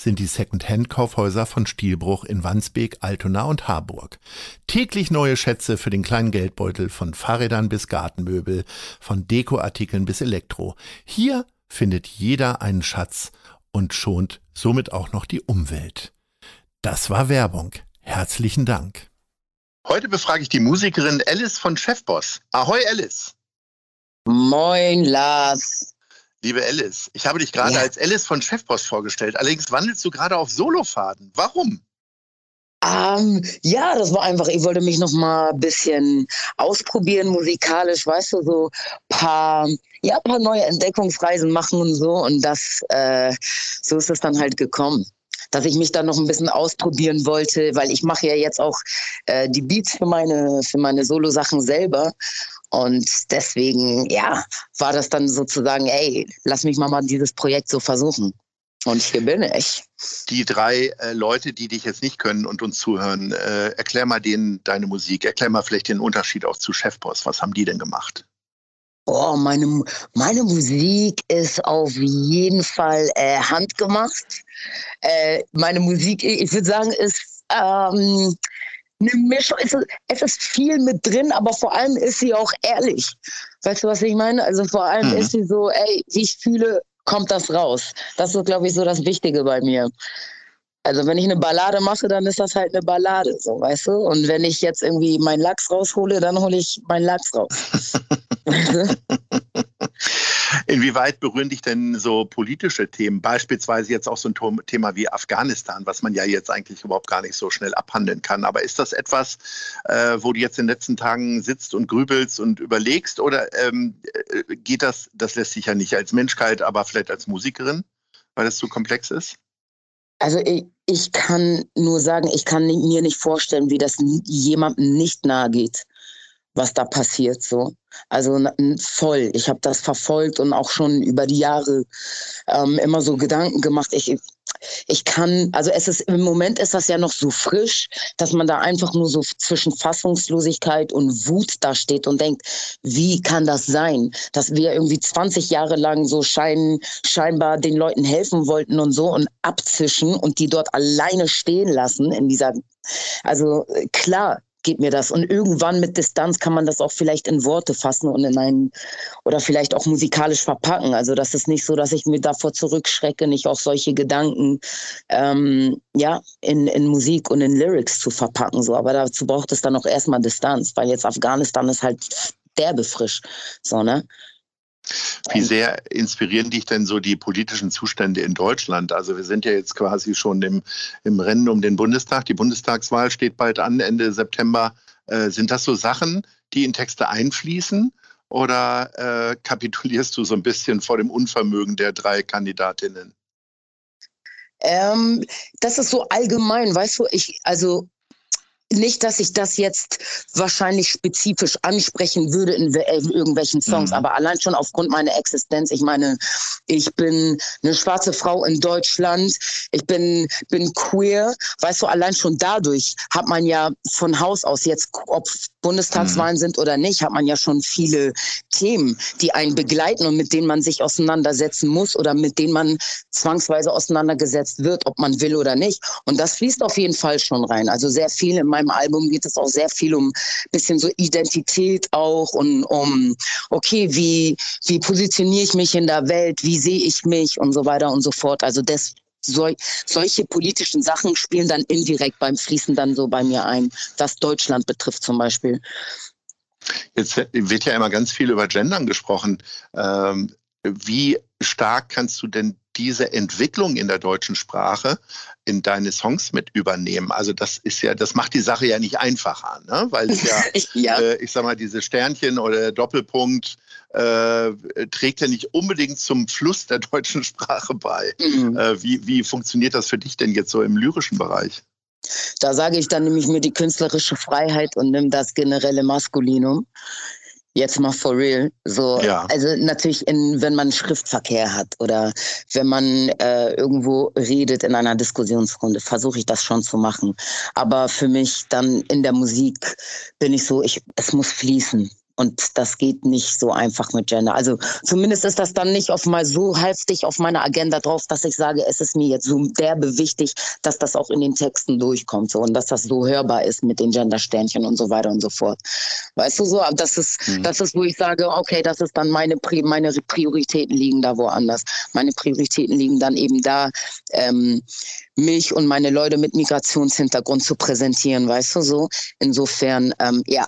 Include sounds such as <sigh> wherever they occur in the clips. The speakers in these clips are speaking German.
sind die Second-Hand-Kaufhäuser von Stielbruch in Wandsbek, Altona und Harburg. Täglich neue Schätze für den kleinen Geldbeutel von Fahrrädern bis Gartenmöbel, von Dekoartikeln bis Elektro. Hier findet jeder einen Schatz und schont somit auch noch die Umwelt. Das war Werbung. Herzlichen Dank. Heute befrage ich die Musikerin Alice von Chefboss. Ahoi Alice. Moin Lars. Liebe Alice, ich habe dich gerade ja. als Alice von Chefboss vorgestellt. Allerdings wandelst du gerade auf Solofaden. Warum? Ähm, ja, das war einfach, ich wollte mich noch mal ein bisschen ausprobieren musikalisch, weißt du, so paar, ja, paar neue Entdeckungsreisen machen und so. Und das, äh, so ist es dann halt gekommen dass ich mich da noch ein bisschen ausprobieren wollte, weil ich mache ja jetzt auch äh, die Beats für meine, für meine Solo-Sachen selber. Und deswegen, ja, war das dann sozusagen, ey, lass mich mal, mal dieses Projekt so versuchen. Und hier bin ich. Die drei äh, Leute, die dich jetzt nicht können und uns zuhören, äh, erklär mal denen deine Musik. Erklär mal vielleicht den Unterschied auch zu Chefboss. Was haben die denn gemacht? Oh, meine, meine Musik ist auf jeden Fall äh, handgemacht. Äh, meine Musik, ich würde sagen, ist ähm, eine Mischung. Es ist, es ist viel mit drin, aber vor allem ist sie auch ehrlich. Weißt du, was ich meine? Also vor allem mhm. ist sie so, ey, wie ich fühle, kommt das raus. Das ist, glaube ich, so das Wichtige bei mir. Also wenn ich eine Ballade mache, dann ist das halt eine Ballade, so weißt du. Und wenn ich jetzt irgendwie meinen Lachs raushole, dann hole ich meinen Lachs raus. <laughs> <laughs> Inwieweit berühren dich denn so politische Themen, beispielsweise jetzt auch so ein Thema wie Afghanistan, was man ja jetzt eigentlich überhaupt gar nicht so schnell abhandeln kann. Aber ist das etwas, äh, wo du jetzt in den letzten Tagen sitzt und grübelst und überlegst? Oder ähm, äh, geht das, das lässt sich ja nicht als Menschheit, aber vielleicht als Musikerin, weil es zu komplex ist? Also ich, ich kann nur sagen, ich kann mir nicht vorstellen, wie das jemandem nicht nahe geht was da passiert so. Also voll. Ich habe das verfolgt und auch schon über die Jahre ähm, immer so Gedanken gemacht. Ich, ich kann, also es ist im Moment ist das ja noch so frisch, dass man da einfach nur so zwischen Fassungslosigkeit und Wut da steht und denkt, wie kann das sein, dass wir irgendwie 20 Jahre lang so scheinen, scheinbar den Leuten helfen wollten und so und abzischen und die dort alleine stehen lassen in dieser, also klar, geht mir das. Und irgendwann mit Distanz kann man das auch vielleicht in Worte fassen und in einen oder vielleicht auch musikalisch verpacken. Also das ist nicht so, dass ich mir davor zurückschrecke, nicht auch solche Gedanken ähm, ja, in, in Musik und in Lyrics zu verpacken. So. Aber dazu braucht es dann auch erstmal Distanz, weil jetzt Afghanistan ist halt derbe frisch. So, ne? Wie sehr inspirieren dich denn so die politischen Zustände in Deutschland? Also wir sind ja jetzt quasi schon im, im Rennen um den Bundestag. Die Bundestagswahl steht bald an, Ende September. Äh, sind das so Sachen, die in Texte einfließen? Oder äh, kapitulierst du so ein bisschen vor dem Unvermögen der drei Kandidatinnen? Ähm, das ist so allgemein, weißt du, ich, also nicht, dass ich das jetzt wahrscheinlich spezifisch ansprechen würde in, in irgendwelchen Songs, mhm. aber allein schon aufgrund meiner Existenz. Ich meine, ich bin eine schwarze Frau in Deutschland, ich bin, bin queer. Weißt du, allein schon dadurch hat man ja von Haus aus jetzt, ob Bundestagswahlen mhm. sind oder nicht, hat man ja schon viele Themen, die einen begleiten und mit denen man sich auseinandersetzen muss oder mit denen man zwangsweise auseinandergesetzt wird, ob man will oder nicht. Und das fließt auf jeden Fall schon rein. Also sehr viel in meinem Album geht es auch sehr viel um bisschen so Identität auch und um, okay, wie, wie positioniere ich mich in der Welt, wie sehe ich mich und so weiter und so fort. Also das, sol solche politischen Sachen spielen dann indirekt beim Fließen dann so bei mir ein, was Deutschland betrifft zum Beispiel. Jetzt wird ja immer ganz viel über Gendern gesprochen. Ähm, wie stark kannst du denn diese Entwicklung in der deutschen Sprache in deine Songs mit übernehmen. Also das ist ja, das macht die Sache ja nicht einfacher, ne? weil es ja, <laughs> ja. Äh, ich sag mal, diese Sternchen oder Doppelpunkt äh, trägt ja nicht unbedingt zum Fluss der deutschen Sprache bei. Mhm. Äh, wie, wie funktioniert das für dich denn jetzt so im lyrischen Bereich? Da sage ich dann nämlich mir die künstlerische Freiheit und nimm das generelle Maskulinum jetzt mal for real. So, ja. also natürlich, in, wenn man Schriftverkehr hat oder wenn man äh, irgendwo redet in einer Diskussionsrunde, versuche ich das schon zu machen. Aber für mich dann in der Musik bin ich so, ich, es muss fließen. Und das geht nicht so einfach mit Gender. Also zumindest ist das dann nicht auf mal so heftig auf meiner Agenda drauf, dass ich sage, es ist mir jetzt so derbe wichtig, dass das auch in den Texten durchkommt so, und dass das so hörbar ist mit den Gendersternchen und so weiter und so fort. Weißt du so, das ist, mhm. das ist, wo ich sage, okay, das ist dann meine, meine Prioritäten liegen da woanders. Meine Prioritäten liegen dann eben da, ähm, mich und meine Leute mit Migrationshintergrund zu präsentieren, weißt du so. Insofern, ähm, ja,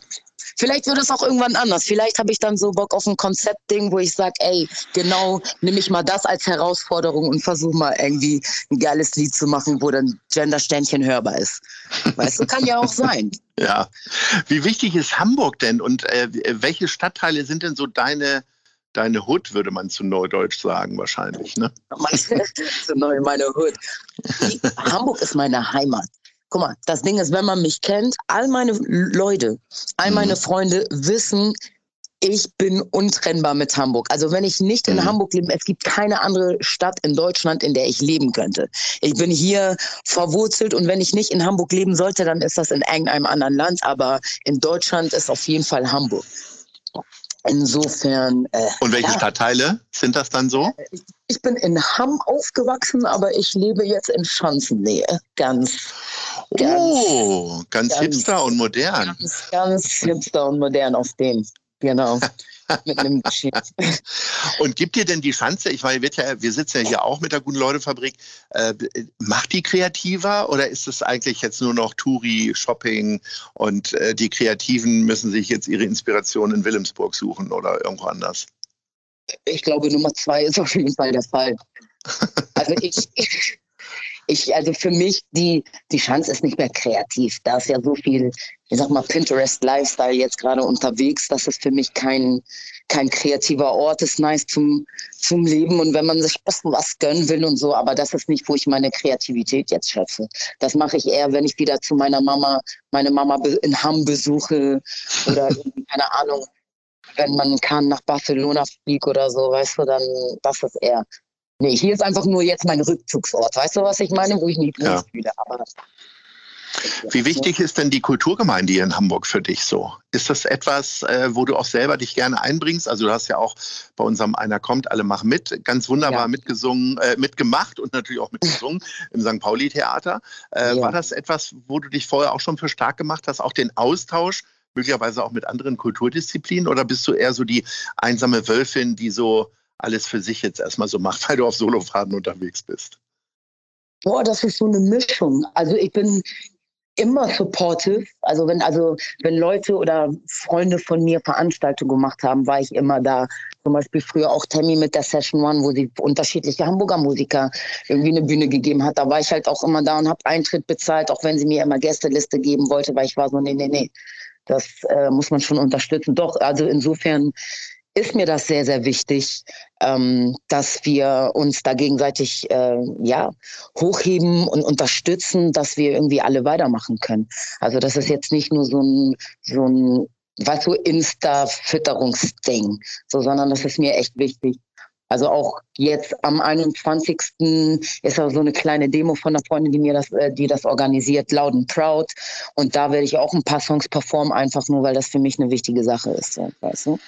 Vielleicht wird es auch irgendwann anders. Vielleicht habe ich dann so Bock auf ein Konzeptding, wo ich sage, ey, genau, nehme ich mal das als Herausforderung und versuche mal irgendwie ein geiles Lied zu machen, wo dann Gendersternchen hörbar ist. Weißt du, kann ja auch sein. <laughs> Ja. Wie wichtig ist Hamburg denn und äh, welche Stadtteile sind denn so deine deine Hood, würde man zu Neudeutsch sagen, wahrscheinlich, ne? <laughs> meine Hood. Hamburg ist meine Heimat. Guck mal, das Ding ist, wenn man mich kennt, all meine Leute, all mhm. meine Freunde wissen, ich bin untrennbar mit Hamburg. Also wenn ich nicht in mhm. Hamburg lebe, es gibt keine andere Stadt in Deutschland, in der ich leben könnte. Ich bin hier verwurzelt und wenn ich nicht in Hamburg leben sollte, dann ist das in irgendeinem anderen Land. Aber in Deutschland ist auf jeden Fall Hamburg. Insofern. Äh, Und welche ja. Stadtteile sind das dann so? Ich, bin in Hamm aufgewachsen, aber ich lebe jetzt in Schanzennähe. Ganz. ganz oh, ganz, ganz hipster und modern. Ganz, ganz hipster und modern auf dem. Genau. <laughs> <laughs> mit einem Und gibt dir denn die Chance, ich meine, ja, wir sitzen ja hier auch mit der Guten Leute Fabrik, äh, macht die kreativer oder ist es eigentlich jetzt nur noch Touri, Shopping und äh, die Kreativen müssen sich jetzt ihre Inspiration in Wilhelmsburg suchen oder irgendwo anders? Ich glaube, Nummer zwei ist auf jeden Fall der Fall. Also ich, ich, ich, also für mich, die, die Chance ist nicht mehr kreativ. Da ist ja so viel, ich sag mal, Pinterest-Lifestyle jetzt gerade unterwegs. Das ist für mich kein, kein kreativer Ort, ist nice zum, zum Leben und wenn man sich was gönnen will und so, aber das ist nicht, wo ich meine Kreativität jetzt schätze. Das mache ich eher, wenn ich wieder zu meiner Mama, meine Mama in Hamm besuche oder <laughs> keine Ahnung, wenn man kann nach Barcelona fliegt oder so, weißt du, dann das ist eher Nee, hier ist einfach nur jetzt mein Rückzugsort. Weißt du, was ich meine? Wo ich nie drin ja. spiele. Aber wie wichtig ist denn die Kulturgemeinde hier in Hamburg für dich so? Ist das etwas, äh, wo du auch selber dich gerne einbringst? Also du hast ja auch bei unserem Einer kommt, alle machen mit, ganz wunderbar ja. mitgesungen, äh, mitgemacht und natürlich auch mitgesungen im St. Pauli-Theater. Äh, ja. War das etwas, wo du dich vorher auch schon für stark gemacht hast, auch den Austausch, möglicherweise auch mit anderen Kulturdisziplinen? Oder bist du eher so die einsame Wölfin, die so alles für sich jetzt erstmal so macht, <laughs> weil du auf Solofahrten unterwegs bist? Boah, das ist so eine Mischung. Also ich bin immer supportive. Also wenn, also wenn Leute oder Freunde von mir Veranstaltungen gemacht haben, war ich immer da. Zum Beispiel früher auch Tammy mit der Session One, wo sie unterschiedliche Hamburger Musiker irgendwie eine Bühne gegeben hat. Da war ich halt auch immer da und habe Eintritt bezahlt, auch wenn sie mir immer Gästeliste geben wollte, weil ich war so, nee, nee, nee. Das äh, muss man schon unterstützen. Doch, also insofern ist mir das sehr, sehr wichtig, ähm, dass wir uns da gegenseitig äh, ja, hochheben und unterstützen, dass wir irgendwie alle weitermachen können. Also das ist jetzt nicht nur so ein, so ein was so Insta-Fütterungsding, so, sondern das ist mir echt wichtig. Also auch jetzt am 21. ist auch so eine kleine Demo von einer Freundin, die mir das, äh, die das organisiert, Loud and Proud. Und da werde ich auch ein paar Songs performen, einfach nur, weil das für mich eine wichtige Sache ist. Weißt du?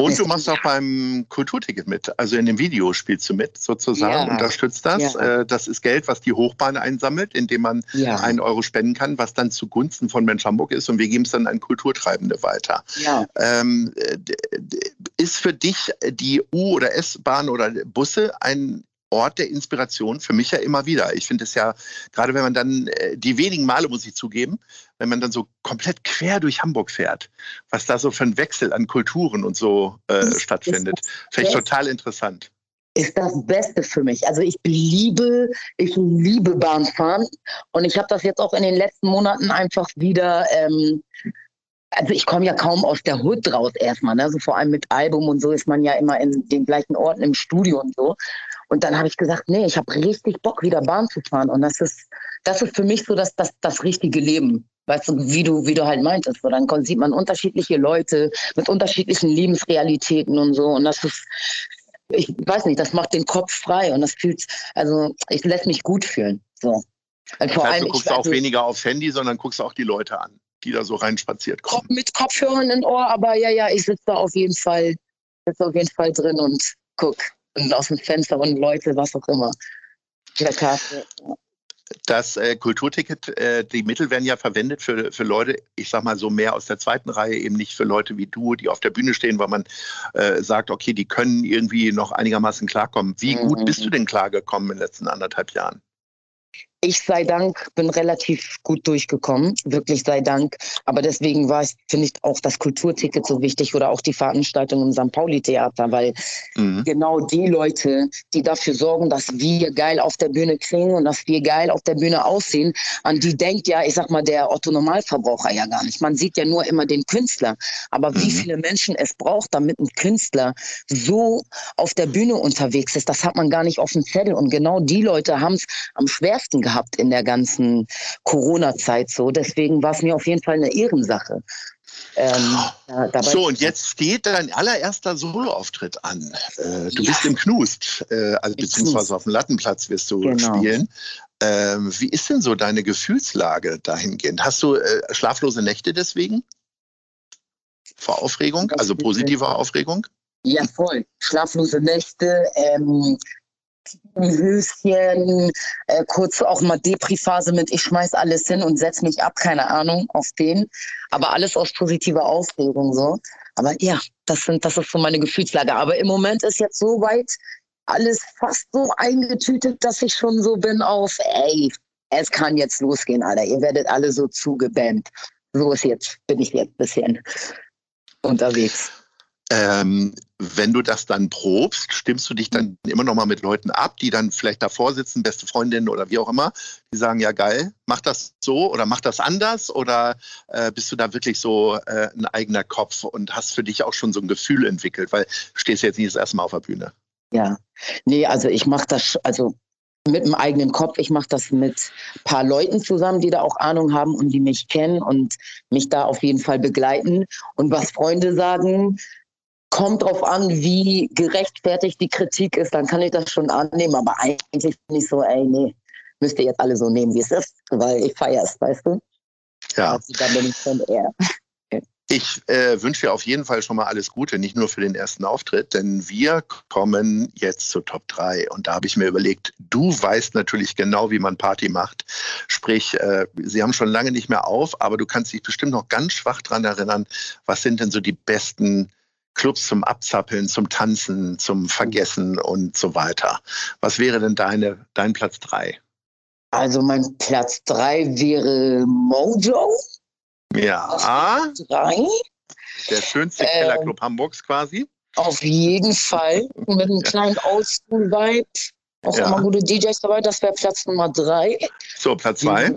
Und du machst auch beim Kulturticket mit. Also in dem Video spielst du mit, sozusagen, ja. unterstützt das. Ja. Äh, das ist Geld, was die Hochbahn einsammelt, indem man ja. einen Euro spenden kann, was dann zugunsten von Mensch Hamburg ist. Und wir geben es dann an Kulturtreibende weiter. Ja. Ähm, ist für dich die U- oder S-Bahn oder Busse ein Ort der Inspiration für mich ja immer wieder. Ich finde es ja, gerade wenn man dann, äh, die wenigen Male muss ich zugeben, wenn man dann so komplett quer durch Hamburg fährt, was da so für ein Wechsel an Kulturen und so äh, stattfindet, finde ich total interessant ist das Beste für mich. Also ich liebe, ich liebe Bahnfahren und ich habe das jetzt auch in den letzten Monaten einfach wieder. Ähm, also ich komme ja kaum aus der Hut raus erstmal, ne? Also vor allem mit Album und so ist man ja immer in den gleichen Orten im Studio und so. Und dann habe ich gesagt, nee, ich habe richtig Bock, wieder Bahn zu fahren. Und das ist, das ist für mich so das, das, das richtige Leben. Weißt du, wie du, wie du halt meintest. So, dann sieht man unterschiedliche Leute mit unterschiedlichen Lebensrealitäten und so. Und das ist, ich weiß nicht, das macht den Kopf frei und das fühlt, also ich lässt mich gut fühlen. So. Also vor allem, du guckst auch weniger aufs Handy, sondern guckst auch die Leute an, die da so reinspaziert kommen. Mit Kopfhörern im Ohr, aber ja, ja, ich sitze da auf jeden Fall, sitze auf jeden Fall drin und guck und aus dem Fenster und Leute, was auch immer. Ja das äh, Kulturticket, äh, die Mittel werden ja verwendet für, für Leute, ich sag mal so mehr aus der zweiten Reihe, eben nicht für Leute wie du, die auf der Bühne stehen, weil man äh, sagt, okay, die können irgendwie noch einigermaßen klarkommen. Wie mhm. gut bist du denn klargekommen in den letzten anderthalb Jahren? Ich sei Dank bin relativ gut durchgekommen, wirklich sei Dank. Aber deswegen war es, finde ich, auch das Kulturticket so wichtig oder auch die Veranstaltung im St. Pauli-Theater, weil mhm. genau die Leute, die dafür sorgen, dass wir geil auf der Bühne klingen und dass wir geil auf der Bühne aussehen, an die denkt ja, ich sag mal, der Otto-Normalverbraucher ja gar nicht. Man sieht ja nur immer den Künstler. Aber mhm. wie viele Menschen es braucht, damit ein Künstler so auf der Bühne unterwegs ist, das hat man gar nicht auf dem Zettel. Und genau die Leute haben es am schwersten gehabt in der ganzen Corona-Zeit so. Deswegen war es mir auf jeden Fall eine Ehrensache. Ähm, da, so, und jetzt steht dein allererster Soloauftritt an. Äh, du ja. bist im Knust, äh, also, beziehungsweise auf dem Lattenplatz wirst du genau. spielen. Ähm, wie ist denn so deine Gefühlslage dahingehend? Hast du äh, schlaflose Nächte deswegen? Vor Aufregung, also positive Aufregung? Ja, voll. Schlaflose Nächte, ähm, Höschen, äh, kurz auch mal Depri-Phase mit ich schmeiß alles hin und setz mich ab, keine Ahnung, auf den. Aber alles aus positiver Aufregung so. Aber ja, das sind, das ist so meine Gefühlslage. Aber im Moment ist jetzt so weit alles fast so eingetütet, dass ich schon so bin auf, ey, es kann jetzt losgehen, Alter. Ihr werdet alle so zugebannt. So ist jetzt, bin ich jetzt ein bisschen unterwegs. Ähm, wenn du das dann probst, stimmst du dich dann immer noch mal mit Leuten ab, die dann vielleicht davor sitzen, beste Freundinnen oder wie auch immer, die sagen, ja geil, mach das so oder mach das anders oder äh, bist du da wirklich so äh, ein eigener Kopf und hast für dich auch schon so ein Gefühl entwickelt, weil du stehst jetzt nicht das erste Mal auf der Bühne. Ja, nee, also ich mache das, also mit dem eigenen Kopf. Ich mache das mit ein paar Leuten zusammen, die da auch Ahnung haben und die mich kennen und mich da auf jeden Fall begleiten. Und was Freunde sagen, kommt drauf an, wie gerechtfertigt die Kritik ist, dann kann ich das schon annehmen. Aber eigentlich bin ich so, ey, nee, müsst ihr jetzt alle so nehmen, wie es ist, weil ich feiere es, weißt du? Ja. Also, da bin ich schon eher. Ich äh, wünsche dir auf jeden Fall schon mal alles Gute, nicht nur für den ersten Auftritt, denn wir kommen jetzt zur Top 3. Und da habe ich mir überlegt, du weißt natürlich genau, wie man Party macht. Sprich, äh, sie haben schon lange nicht mehr auf, aber du kannst dich bestimmt noch ganz schwach daran erinnern, was sind denn so die besten Clubs zum Abzappeln, zum Tanzen, zum Vergessen und so weiter. Was wäre denn deine, dein Platz drei? Also mein Platz drei wäre Mojo. Ja. Drei. Der schönste ähm, Kellerclub Hamburgs quasi. Auf jeden Fall. Mit einem <laughs> kleinen Oldschool-Vibe. Auch ja. immer gute DJs dabei. Das wäre Platz Nummer drei. So, Platz zwei.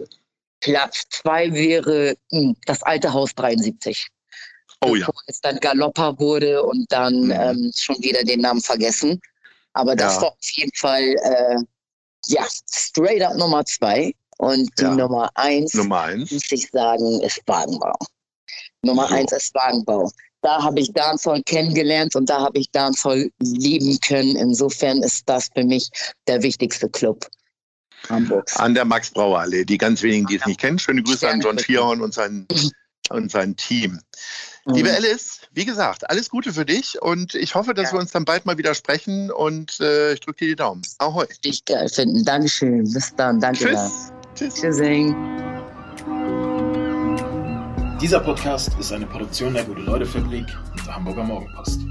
Platz zwei wäre mh, hm, das alte Haus 73 oh, ja. es dann Galoppa wurde und dann mhm. ähm, schon wieder den Namen vergessen. Aber das ja. war auf jeden Fall äh, ja straight up Nummer zwei. Und die ja. Nummer eins, Nummer eins, muss ich sagen, ist Wagenbau. Nummer so. eins ist Wagenbau. Da habe ich Dancehall kennengelernt und da habe ich Dancehall lieben können. Insofern ist das für mich der wichtigste Club. Hamburgs. An der Max-Brauer-Allee. Die ganz wenigen, die es nicht kennen. Schöne Grüße an John Schierhorn und sein, und sein Team. Mhm. Liebe Alice, wie gesagt, alles Gute für dich und ich hoffe, dass ja. wir uns dann bald mal wieder sprechen und äh, ich drücke dir die Daumen. Ahoi. Ich geil finden. Dankeschön. Bis dann. Danke. Tschüss. Tschüss. Tschüssing. Dieser Podcast ist eine Produktion der Gute-Leute-Fabrik und der Hamburger Morgenpost.